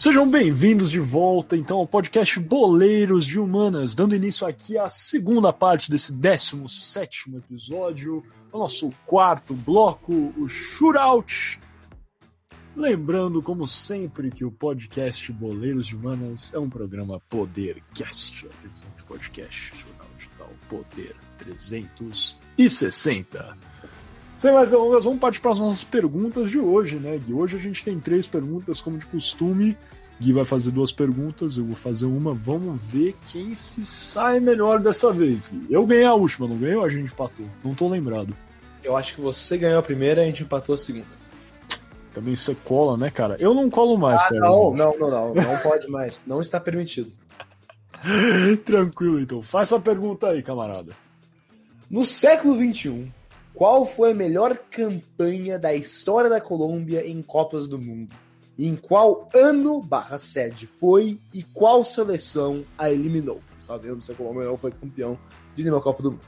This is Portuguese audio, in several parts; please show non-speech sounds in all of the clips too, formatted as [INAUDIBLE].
Sejam bem-vindos de volta, então, ao podcast Boleiros de Humanas, dando início aqui à segunda parte desse 17 episódio, o nosso quarto bloco, o Shootout. Lembrando, como sempre, que o podcast Boleiros de Humanas é um programa Podercast, a divisão de podcast Shootout tal, Poder 360. Sem mais delongas, vamos partir para as nossas perguntas de hoje, né, Gui? Hoje a gente tem três perguntas, como de costume. Gui vai fazer duas perguntas, eu vou fazer uma. Vamos ver quem se sai melhor dessa vez, Gui. Eu ganhei a última, não ganhei ou a gente empatou? Não tô lembrado. Eu acho que você ganhou a primeira e a gente empatou a segunda. Também você cola, né, cara? Eu não colo mais, ah, cara. Não, não, não, não. Não pode mais. Não está permitido. [LAUGHS] Tranquilo, então. Faz sua pergunta aí, camarada. No século XXI, qual foi a melhor campanha da história da Colômbia em Copas do Mundo? Em qual ano barra sede foi e qual seleção a eliminou? Sabemos se a Colômbia não foi campeão de nenhuma Copa do Mundo.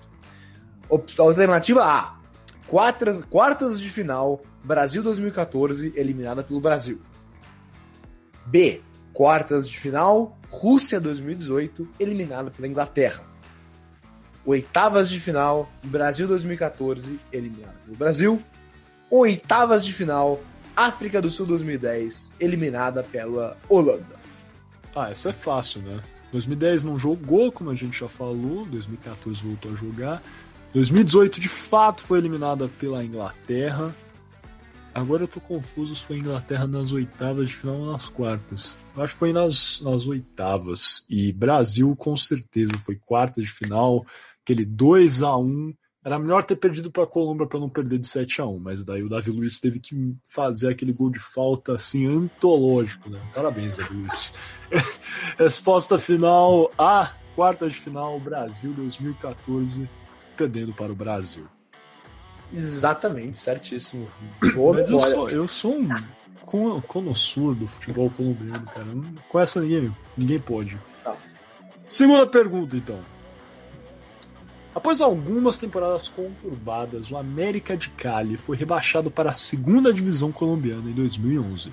Alternativa A: quartas, quartas de final, Brasil 2014, eliminada pelo Brasil. B: quartas de final, Rússia 2018, eliminada pela Inglaterra oitavas de final, Brasil 2014, eliminado pelo Brasil. Oitavas de final, África do Sul 2010, eliminada pela Holanda. Ah, essa é fácil, né? 2010 não jogou, como a gente já falou, 2014 voltou a jogar. 2018 de fato foi eliminada pela Inglaterra. Agora eu tô confuso se foi Inglaterra nas oitavas de final ou nas quartas. Eu acho que foi nas, nas oitavas. E Brasil com certeza foi quarta de final aquele 2 a 1 Era melhor ter perdido para a Colômbia para não perder de 7 a 1 mas daí o Davi Luiz teve que fazer aquele gol de falta assim antológico, né? Parabéns, Davi Luiz. [LAUGHS] Resposta final: a quarta de final, Brasil 2014, perdendo para o Brasil. Exatamente, certíssimo. Boa Mas eu sou, eu sou um conosur do futebol colombiano, cara. Com essa ninguém, ninguém pode. Tá. Segunda pergunta, então. Após algumas temporadas conturbadas, o América de Cali foi rebaixado para a segunda divisão colombiana em 2011,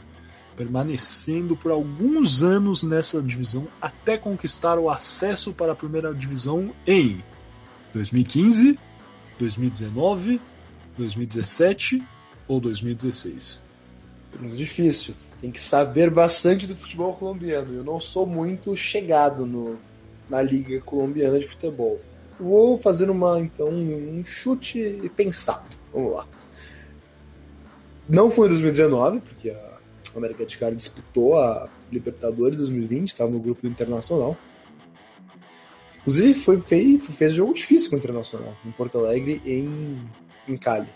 permanecendo por alguns anos nessa divisão até conquistar o acesso para a primeira divisão em 2015, 2019, 2017 ou 2016. Muito difícil. Tem que saber bastante do futebol colombiano. Eu não sou muito chegado no, na liga colombiana de futebol. Vou fazer uma, então, um chute pensado. Vamos lá. Não foi em 2019, porque a América de Cali disputou a Libertadores 2020, estava no grupo internacional. Inclusive, foi, fez, fez jogo difícil com o Internacional, em Porto Alegre e em, em Cali.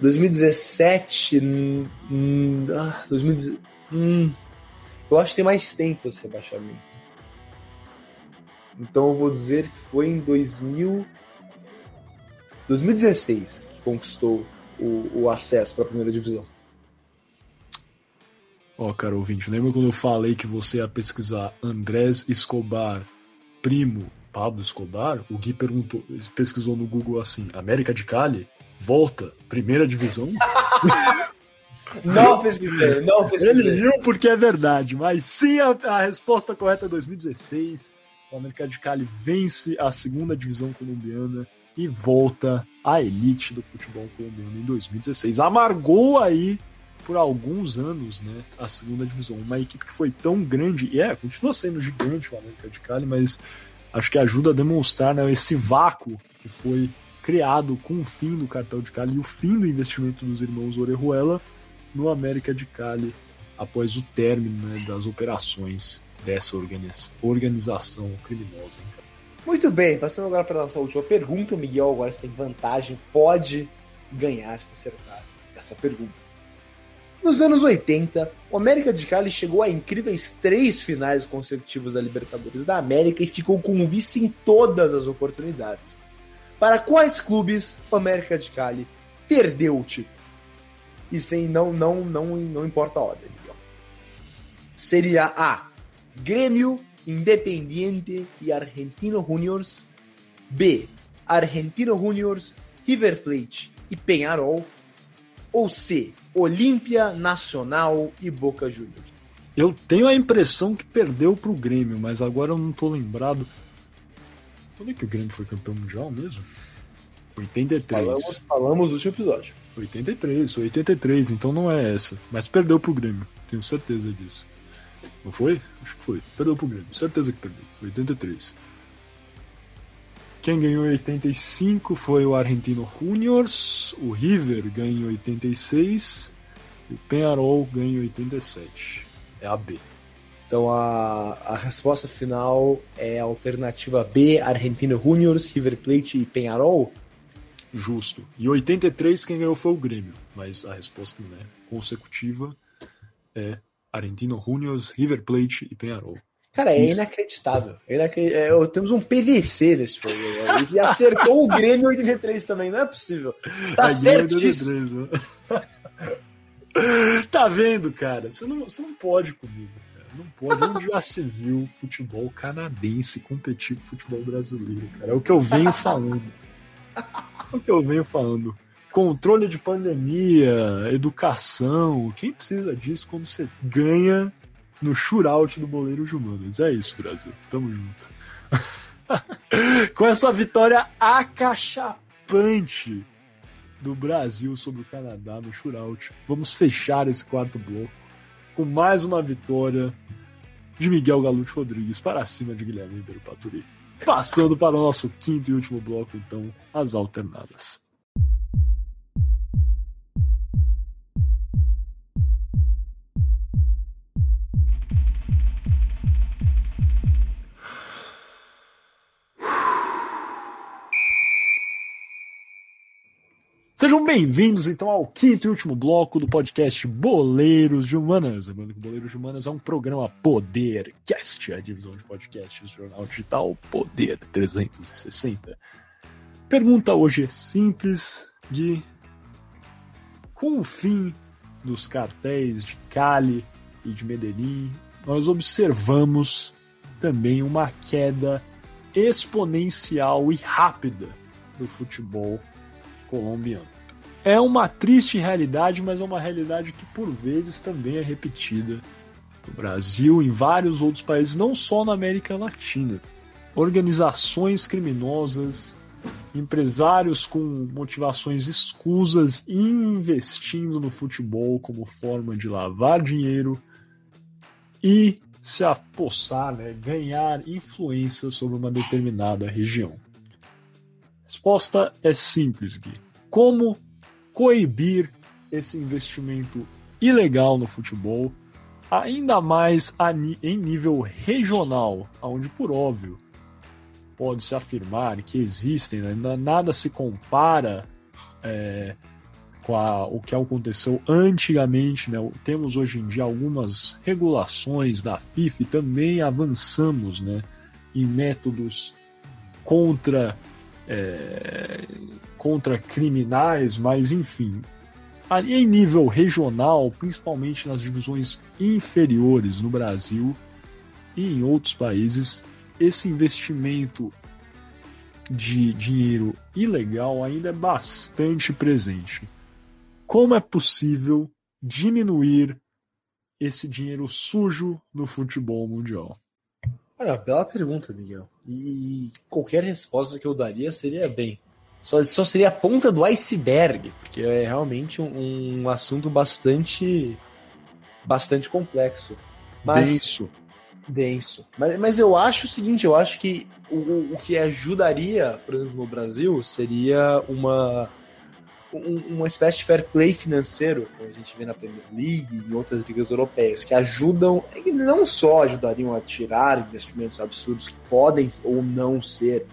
2017. Hum, ah, 2017 hum, eu acho que tem mais tempo esse rebaixamento. Então eu vou dizer que foi em 2000, 2016 que conquistou o, o acesso para a primeira divisão. Ó, oh, cara ouvinte, lembra quando eu falei que você ia pesquisar Andrés Escobar, primo Pablo Escobar? O Gui perguntou, pesquisou no Google assim: América de Cali? Volta, primeira divisão? [LAUGHS] Não pesquisei, não pesquisei. Ele viu porque é verdade, mas sim, a, a resposta correta é 2016 o América de Cali vence a segunda divisão colombiana e volta à elite do futebol colombiano em 2016. Amargou aí por alguns anos, né, a segunda divisão. Uma equipe que foi tão grande, e é, continua sendo gigante o América de Cali, mas acho que ajuda a demonstrar né, esse vácuo que foi criado com o fim do cartel de Cali e o fim do investimento dos irmãos Orejuela no América de Cali após o término né, das operações dessa organização criminosa. Hein, Muito bem, passando agora para a nossa última pergunta, Miguel agora tem vantagem, pode ganhar se acertar essa pergunta. Nos anos 80, o América de Cali chegou a incríveis três finais consecutivas da Libertadores da América e ficou com vice em todas as oportunidades. Para quais clubes o América de Cali perdeu o título? E sem não não não não importa a ordem. Seria A. Grêmio, Independiente e Argentino Juniors. B. Argentino Juniors, River Plate e Penharol. Ou C. Olímpia, Nacional e Boca Juniors. Eu tenho a impressão que perdeu pro Grêmio, mas agora eu não tô lembrado. Quando é que o Grêmio foi campeão mundial mesmo? 83. Falamos, falamos no último episódio. 83, 83, então não é essa. Mas perdeu pro Grêmio, tenho certeza disso. Não foi? Acho que foi. Perdeu pro Grêmio, certeza que perdeu. 83. Quem ganhou em 85 foi o Argentino Juniors, o River ganhou em 86 e o Penharol ganhou em 87. É a B. Então a, a resposta final é a alternativa B, Argentino Juniors, River Plate e Penharol? Justo. E 83 quem ganhou foi o Grêmio, mas a resposta né, consecutiva é Argentino Juniors, River Plate e Penharol. Cara, é Isso. inacreditável. É. É, temos um PVC nesse programa. E acertou o Grêmio 83 também, não é possível. Está certíssimo. 83, né? [LAUGHS] tá vendo, cara? Você não, você não pode comigo. Cara. Não pode. Onde já se viu futebol canadense competir com futebol brasileiro, cara? É o que eu venho falando. É o que eu venho falando. Controle de pandemia, educação. Quem precisa disso quando você ganha no shootout do Boleiro Humanas. É isso, Brasil. Tamo junto. [LAUGHS] Com essa vitória acachapante do Brasil sobre o Canadá no shootout, vamos fechar esse quarto bloco com mais uma vitória de Miguel Galute Rodrigues para cima de Guilherme Ribeiro Paturi. Passando para o nosso quinto e último bloco, então, as alternadas. Bem-vindos então ao quinto e último bloco do podcast Boleiros de Humanas. Lembrando que Boleiros de Humanas é um programa Podercast, a divisão de podcasts do jornal digital Poder 360. Pergunta hoje é simples, Gui. Com o fim dos cartéis de Cali e de Medellín, nós observamos também uma queda exponencial e rápida do futebol colombiano. É uma triste realidade, mas é uma realidade que por vezes também é repetida no Brasil, em vários outros países, não só na América Latina. Organizações criminosas, empresários com motivações escusas investindo no futebol como forma de lavar dinheiro e se apossar, né, ganhar influência sobre uma determinada região. Resposta é simples, Gui. Como coibir esse investimento ilegal no futebol, ainda mais em nível regional, onde, por óbvio, pode-se afirmar que existem, né? nada se compara é, com a, o que aconteceu antigamente. Né? Temos hoje em dia algumas regulações da FIFA e também avançamos né, em métodos contra é, contra criminais, mas enfim. Ali em nível regional, principalmente nas divisões inferiores no Brasil e em outros países, esse investimento de dinheiro ilegal ainda é bastante presente. Como é possível diminuir esse dinheiro sujo no futebol mundial? Olha, bela pergunta, Miguel. E qualquer resposta que eu daria seria bem. Só, só seria a ponta do iceberg, porque é realmente um, um assunto bastante bastante complexo. Mas, denso. Denso. Mas, mas eu acho o seguinte, eu acho que o, o que ajudaria, por exemplo, no Brasil, seria uma uma espécie de fair play financeiro, como a gente vê na Premier League e em outras ligas europeias, que ajudam, e não só ajudariam a tirar investimentos absurdos que podem ou não ser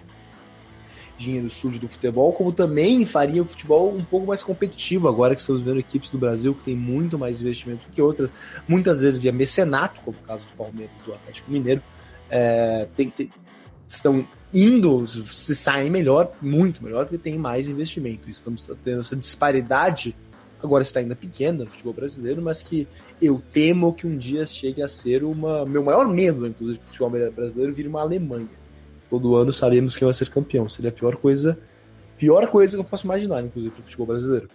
dinheiro sujo do futebol, como também faria o futebol um pouco mais competitivo, agora que estamos vendo equipes do Brasil que têm muito mais investimento que outras, muitas vezes via mecenato, como o caso do Palmeiras do Atlético Mineiro, é, tem, tem, estão indo, se saem melhor, muito melhor, porque tem mais investimento. Estamos tendo essa disparidade, agora está ainda pequena no futebol brasileiro, mas que eu temo que um dia chegue a ser uma. Meu maior medo, inclusive, do futebol brasileiro vir uma Alemanha. Todo ano sabemos quem vai ser campeão. Seria a pior coisa. Pior coisa que eu posso imaginar, inclusive, para o futebol brasileiro.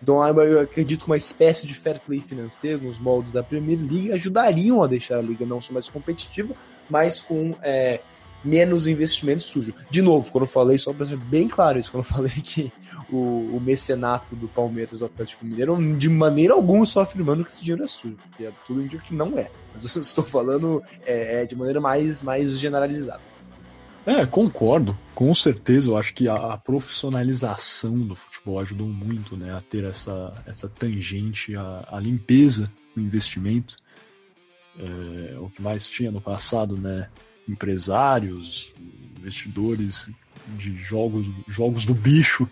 Então eu acredito que uma espécie de fair play financeiro nos moldes da Premier League ajudariam a deixar a liga não só mais competitiva, mas com é, menos investimentos sujos. De novo, quando eu falei, só para ser bem claro isso, quando eu falei [LAUGHS] que o, o mecenato do Palmeiras do Atlético Mineiro, de maneira alguma estou afirmando que esse dinheiro é sujo, porque é tudo indica que não é. Mas eu [LAUGHS] estou falando é, é, de maneira mais, mais generalizada. É, concordo. Com certeza, eu acho que a, a, profissionalização do futebol ajudou muito né, a ter essa, essa tangente, a, a limpeza do investimento. É, o que mais tinha no passado, né? Empresários, investidores de jogos, jogos do bicho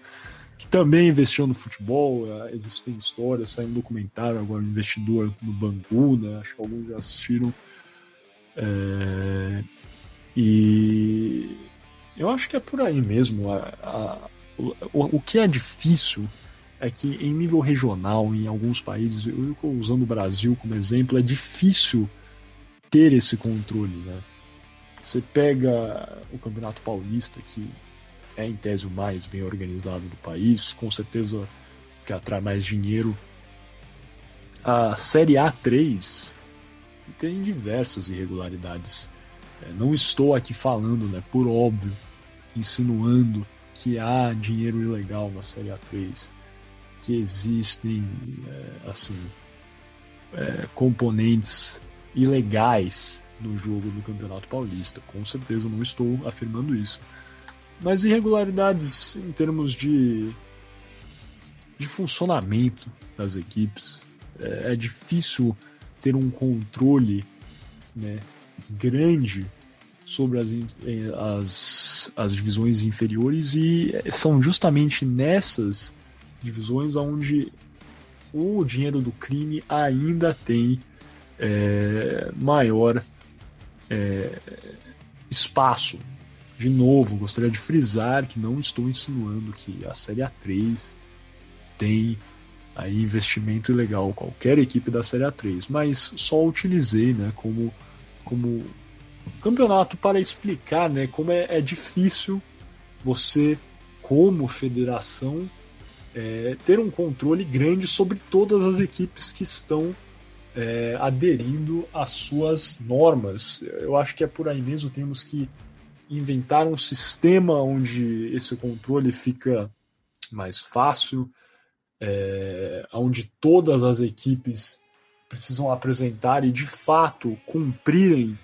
que também investiam no futebol. É, existem histórias, saiu um documentário agora, um investidor no Bangu, né? Acho que alguns já assistiram. É, e eu acho que é por aí mesmo. A, a, o, o que é difícil é que em nível regional, em alguns países, eu estou usando o Brasil como exemplo, é difícil ter esse controle, né? Você pega o Campeonato Paulista, que é em tese o mais bem organizado do país, com certeza que atrai mais dinheiro. A Série A3 tem diversas irregularidades é, não estou aqui falando, né, por óbvio, insinuando que há dinheiro ilegal na Série A3, que existem, é, assim, é, componentes ilegais no jogo do Campeonato Paulista. Com certeza não estou afirmando isso. Mas irregularidades em termos de, de funcionamento das equipes. É, é difícil ter um controle né, grande sobre as, as, as divisões inferiores e são justamente nessas divisões onde o dinheiro do crime ainda tem é, maior é, espaço. De novo, gostaria de frisar que não estou insinuando que a Série A3 tem aí investimento ilegal, qualquer equipe da Série A3, mas só utilizei né, como como campeonato para explicar né, como é, é difícil você, como federação, é, ter um controle grande sobre todas as equipes que estão é, aderindo às suas normas. Eu acho que é por aí mesmo, temos que inventar um sistema onde esse controle fica mais fácil, é, onde todas as equipes precisam apresentar e de fato cumprirem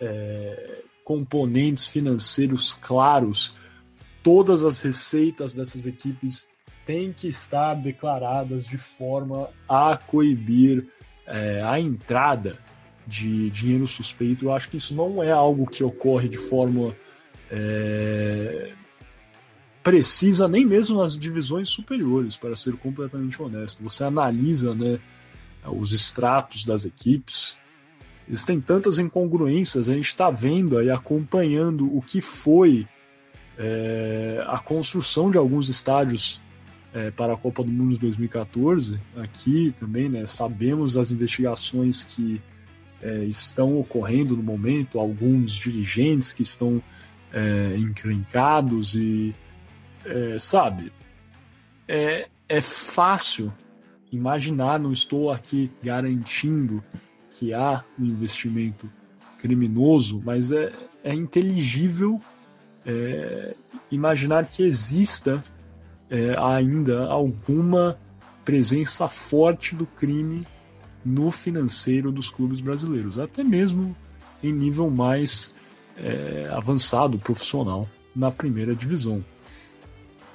é, componentes financeiros claros, todas as receitas dessas equipes têm que estar declaradas de forma a coibir é, a entrada de dinheiro suspeito. Eu acho que isso não é algo que ocorre de forma é, precisa, nem mesmo nas divisões superiores, para ser completamente honesto. Você analisa, né? os extratos das equipes. Existem tantas incongruências, a gente está vendo aí, acompanhando o que foi é, a construção de alguns estádios é, para a Copa do Mundo de 2014. Aqui também, né, sabemos das investigações que é, estão ocorrendo no momento, alguns dirigentes que estão é, encrencados e, é, sabe, é, é fácil imaginar, não estou aqui garantindo que há um investimento criminoso, mas é, é inteligível é, imaginar que exista é, ainda alguma presença forte do crime no financeiro dos clubes brasileiros, até mesmo em nível mais é, avançado, profissional, na primeira divisão.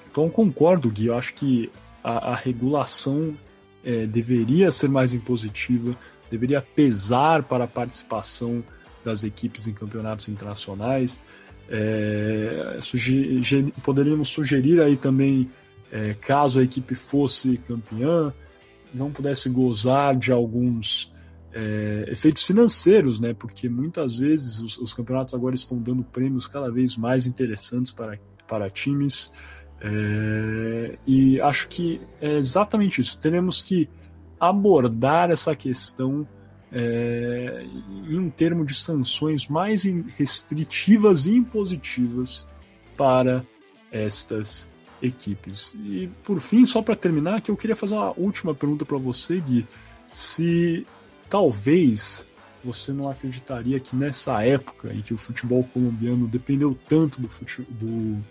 Então concordo, Gui, eu acho que a, a regulação é, deveria ser mais impositiva, deveria pesar para a participação das equipes em campeonatos internacionais. É, poderíamos sugerir aí também, é, caso a equipe fosse campeã, não pudesse gozar de alguns é, efeitos financeiros, né? Porque muitas vezes os, os, campeonatos agora estão dando prêmios cada vez mais interessantes para, para times. É, e acho que é exatamente isso. Teremos que abordar essa questão é, em um termo de sanções mais restritivas e impositivas para estas equipes. E por fim, só para terminar, que eu queria fazer uma última pergunta para você, Gui, se talvez você não acreditaria que nessa época em que o futebol colombiano dependeu tanto do, do,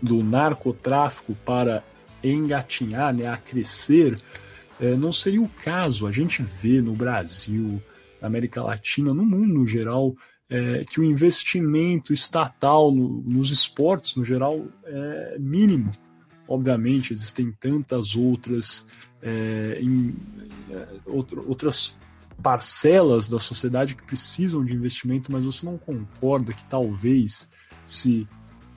do narcotráfico para engatinhar, né, a crescer, é, não seria o caso. A gente vê no Brasil, na América Latina, no mundo no geral, é, que o investimento estatal no, nos esportes, no geral, é mínimo. Obviamente, existem tantas outras, é, em, é, outras parcelas da sociedade que precisam de investimento, mas você não concorda que talvez se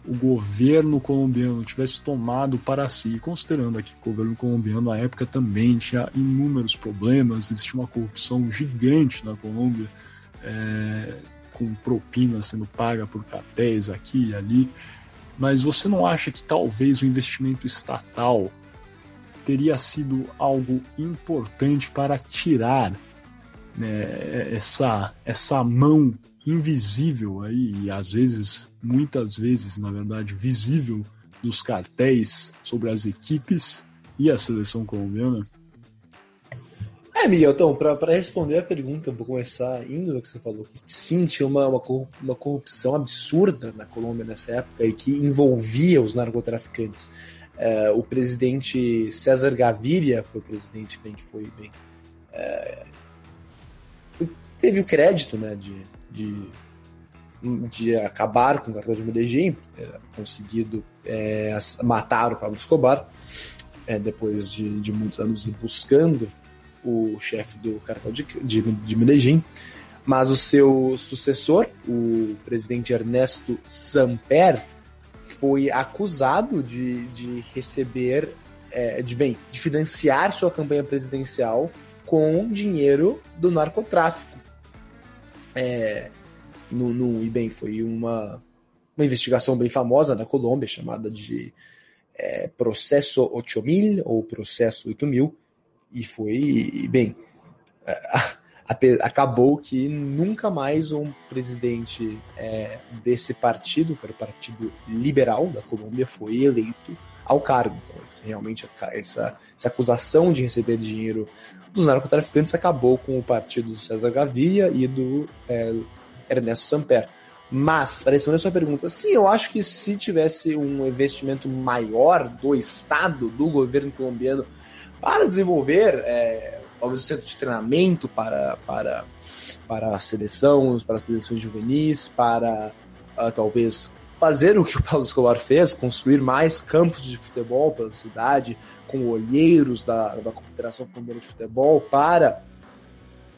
o governo colombiano tivesse tomado para si, considerando aqui que o governo colombiano na época também tinha inúmeros problemas, existia uma corrupção gigante na Colômbia, é, com propina sendo paga por cartéis aqui e ali, mas você não acha que talvez o investimento estatal teria sido algo importante para tirar né, essa, essa mão invisível aí, e às vezes, muitas vezes, na verdade, visível dos cartéis sobre as equipes e a seleção colombiana? É, Miguel, então, para responder a pergunta, vou começar indo no que você falou, sim, tinha uma, uma corrupção absurda na Colômbia nessa época e que envolvia os narcotraficantes. É, o presidente César Gaviria foi o presidente bem que foi bem. É, teve o crédito né, de, de, de acabar com o cartel de Medellín, por ter conseguido é, matar o Pablo Escobar, é, depois de, de muitos anos buscando o chefe do cartel de, de, de Medellín. Mas o seu sucessor, o presidente Ernesto Samper, foi acusado de, de receber, é, de bem, de financiar sua campanha presidencial com dinheiro do narcotráfico é, no, no, e bem, foi uma, uma investigação bem famosa na Colômbia, chamada de é, Processo 8000 ou Processo 8000, e foi, bem, acabou que nunca mais um presidente é, desse partido, que era o Partido Liberal da Colômbia, foi eleito ao cargo. Então, realmente, essa, essa acusação de receber dinheiro dos narcotraficantes acabou com o partido do César Gaviria e do é, Ernesto Samper. Mas, para responder a sua pergunta, sim, eu acho que se tivesse um investimento maior do Estado, do governo colombiano, para desenvolver é, talvez um centro de treinamento para, para, para a seleção, para as seleções juvenis, para uh, talvez fazer o que o Paulo Escobar fez, construir mais campos de futebol pela cidade, com olheiros da, da Confederação Colombiana de Futebol para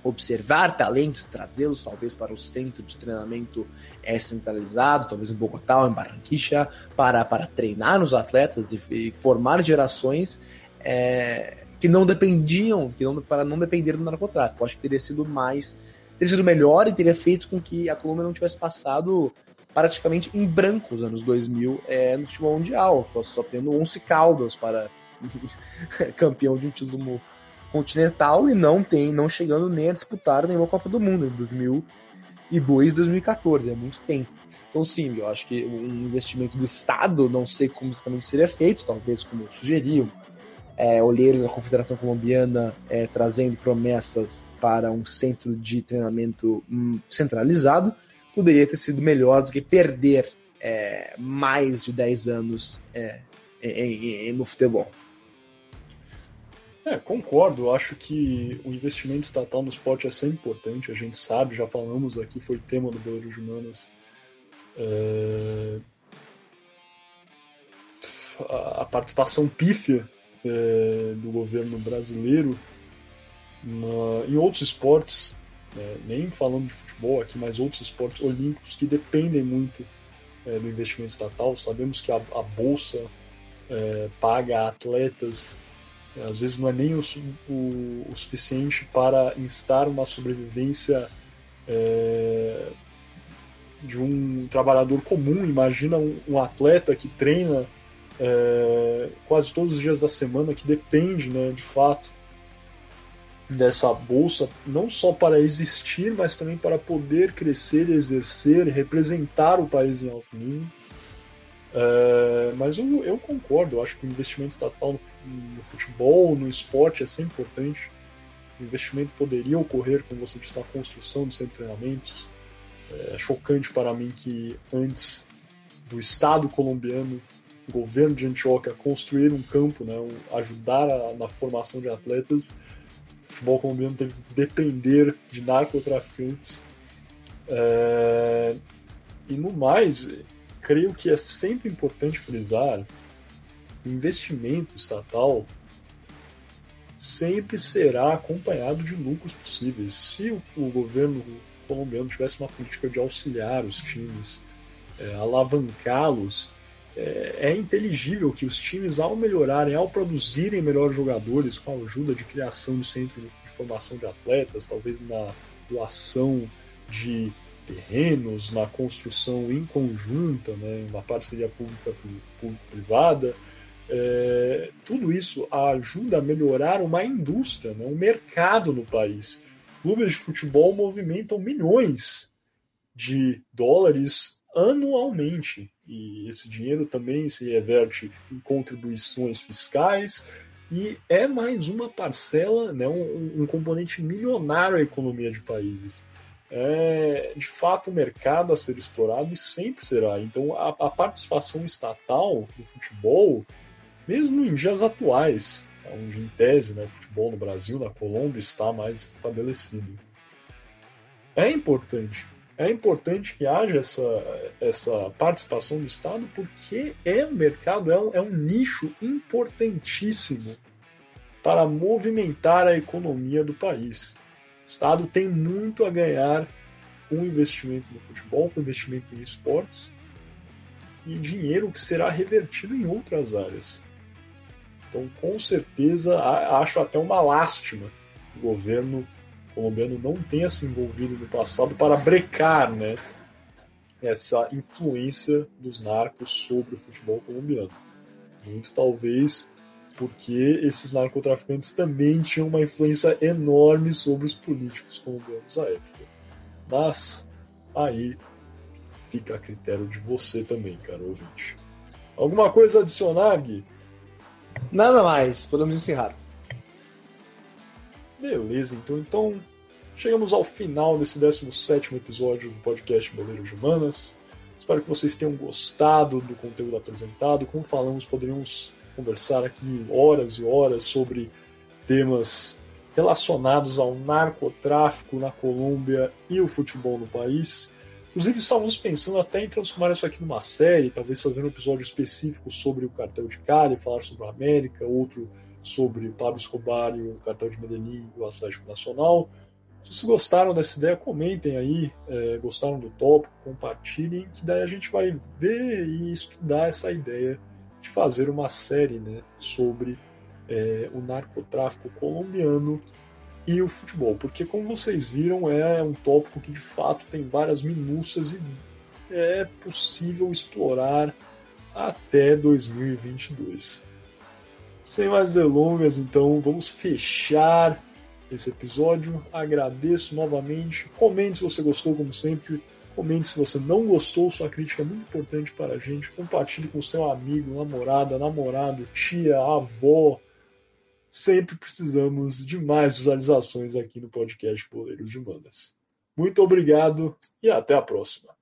observar talentos, trazê-los talvez para o centro de treinamento é, centralizado, talvez em Bogotá ou em Barranquilla, para, para treinar os atletas e, e formar gerações é, que não dependiam, que não, para não depender do narcotráfico. Eu acho que teria sido mais, teria sido melhor e teria feito com que a Colômbia não tivesse passado praticamente em branco os anos 2000 é, no futebol mundial, só, só tendo 11 Caldas para [LAUGHS] campeão de um título continental e não tem, não chegando nem a disputar nenhuma Copa do Mundo em 2002, 2014, é muito tempo. Então sim, eu acho que um investimento do Estado, não sei como exatamente seria feito, talvez como sugeriam, é, olheiros da Confederação Colombiana é, trazendo promessas para um centro de treinamento hum, centralizado, poderia ter sido melhor do que perder é, mais de 10 anos é, no futebol. É, concordo. Acho que o investimento estatal no esporte é sempre importante. A gente sabe, já falamos aqui, foi tema do Belo de Humanas. É... A participação pífia é, do governo brasileiro na... em outros esportes né? nem falando de futebol aqui, mas outros esportes olímpicos que dependem muito é, do investimento estatal. Sabemos que a, a bolsa é, paga atletas, às vezes não é nem o, o, o suficiente para instar uma sobrevivência é, de um trabalhador comum. Imagina um, um atleta que treina é, quase todos os dias da semana, que depende, né, de fato, dessa bolsa, não só para existir, mas também para poder crescer, exercer representar o país em alto nível. É, mas eu, eu, concordo, eu acho que o investimento estatal no, no, futebol, no esporte é sempre importante. O investimento poderia ocorrer, como você disse, na construção dos de treinamentos. É chocante para mim que antes do Estado colombiano, o governo de Antioquia, construir um campo, né, um, ajudar a, na formação de atletas, o futebol colombiano teve que depender de narcotraficantes. É, e no mais, creio que é sempre importante frisar investimento estatal sempre será acompanhado de lucros possíveis. Se o, o governo colombiano tivesse uma política de auxiliar os times, é, alavancá-los, é, é, inteligível que os times, ao melhorarem, ao produzirem melhores jogadores, com a ajuda de criação de centro de formação de atletas, talvez na doação de terrenos, na construção em conjunta, né, uma parceria pública-privada, é, tudo isso ajuda a melhorar uma indústria, né, um mercado no país. Clubes de futebol movimentam milhões de dólares anualmente e esse dinheiro também se reverte em contribuições fiscais e é mais uma parcela, né, um, um componente milionário à economia de países é de fato um mercado a ser explorado e sempre será. Então a, a participação estatal no futebol, mesmo em dias atuais, onde em tese né, o futebol no Brasil, na Colômbia, está mais estabelecido, é importante. É importante que haja essa, essa participação do Estado porque é um mercado, é um, é um nicho importantíssimo para movimentar a economia do país. O Estado tem muito a ganhar com o investimento no futebol, com o investimento em esportes e dinheiro que será revertido em outras áreas. Então, com certeza, acho até uma lástima o governo colombiano não tenha se envolvido no passado para brecar né, essa influência dos narcos sobre o futebol colombiano. Muito talvez porque esses narcotraficantes também tinham uma influência enorme sobre os políticos colombianos à época. Mas aí fica a critério de você também, cara ouvinte. Alguma coisa a adicionar, Gui? Nada mais, podemos encerrar. Beleza, então, então chegamos ao final desse 17 episódio do podcast Boleiros de Humanas. Espero que vocês tenham gostado do conteúdo apresentado. Como falamos, poderíamos conversar aqui horas e horas sobre temas relacionados ao narcotráfico na Colômbia e o futebol no país. Inclusive, estávamos pensando até em transformar isso aqui numa série, talvez fazer um episódio específico sobre o cartel de Cali, falar sobre a América, outro sobre o Pablo Escobar e o cartel de Medellín e o Atlético Nacional. Se vocês gostaram dessa ideia, comentem aí, é, gostaram do tópico, compartilhem, que daí a gente vai ver e estudar essa ideia de fazer uma série né, sobre é, o narcotráfico colombiano e o futebol, porque como vocês viram é um tópico que de fato tem várias minúcias e é possível explorar até 2022. Sem mais delongas, então vamos fechar esse episódio. Agradeço novamente. Comente se você gostou, como sempre. Comente se você não gostou, sua crítica é muito importante para a gente. Compartilhe com seu amigo, namorada, namorado, tia, avó. Sempre precisamos de mais visualizações aqui no podcast Boleiros de Humanas. Muito obrigado e até a próxima.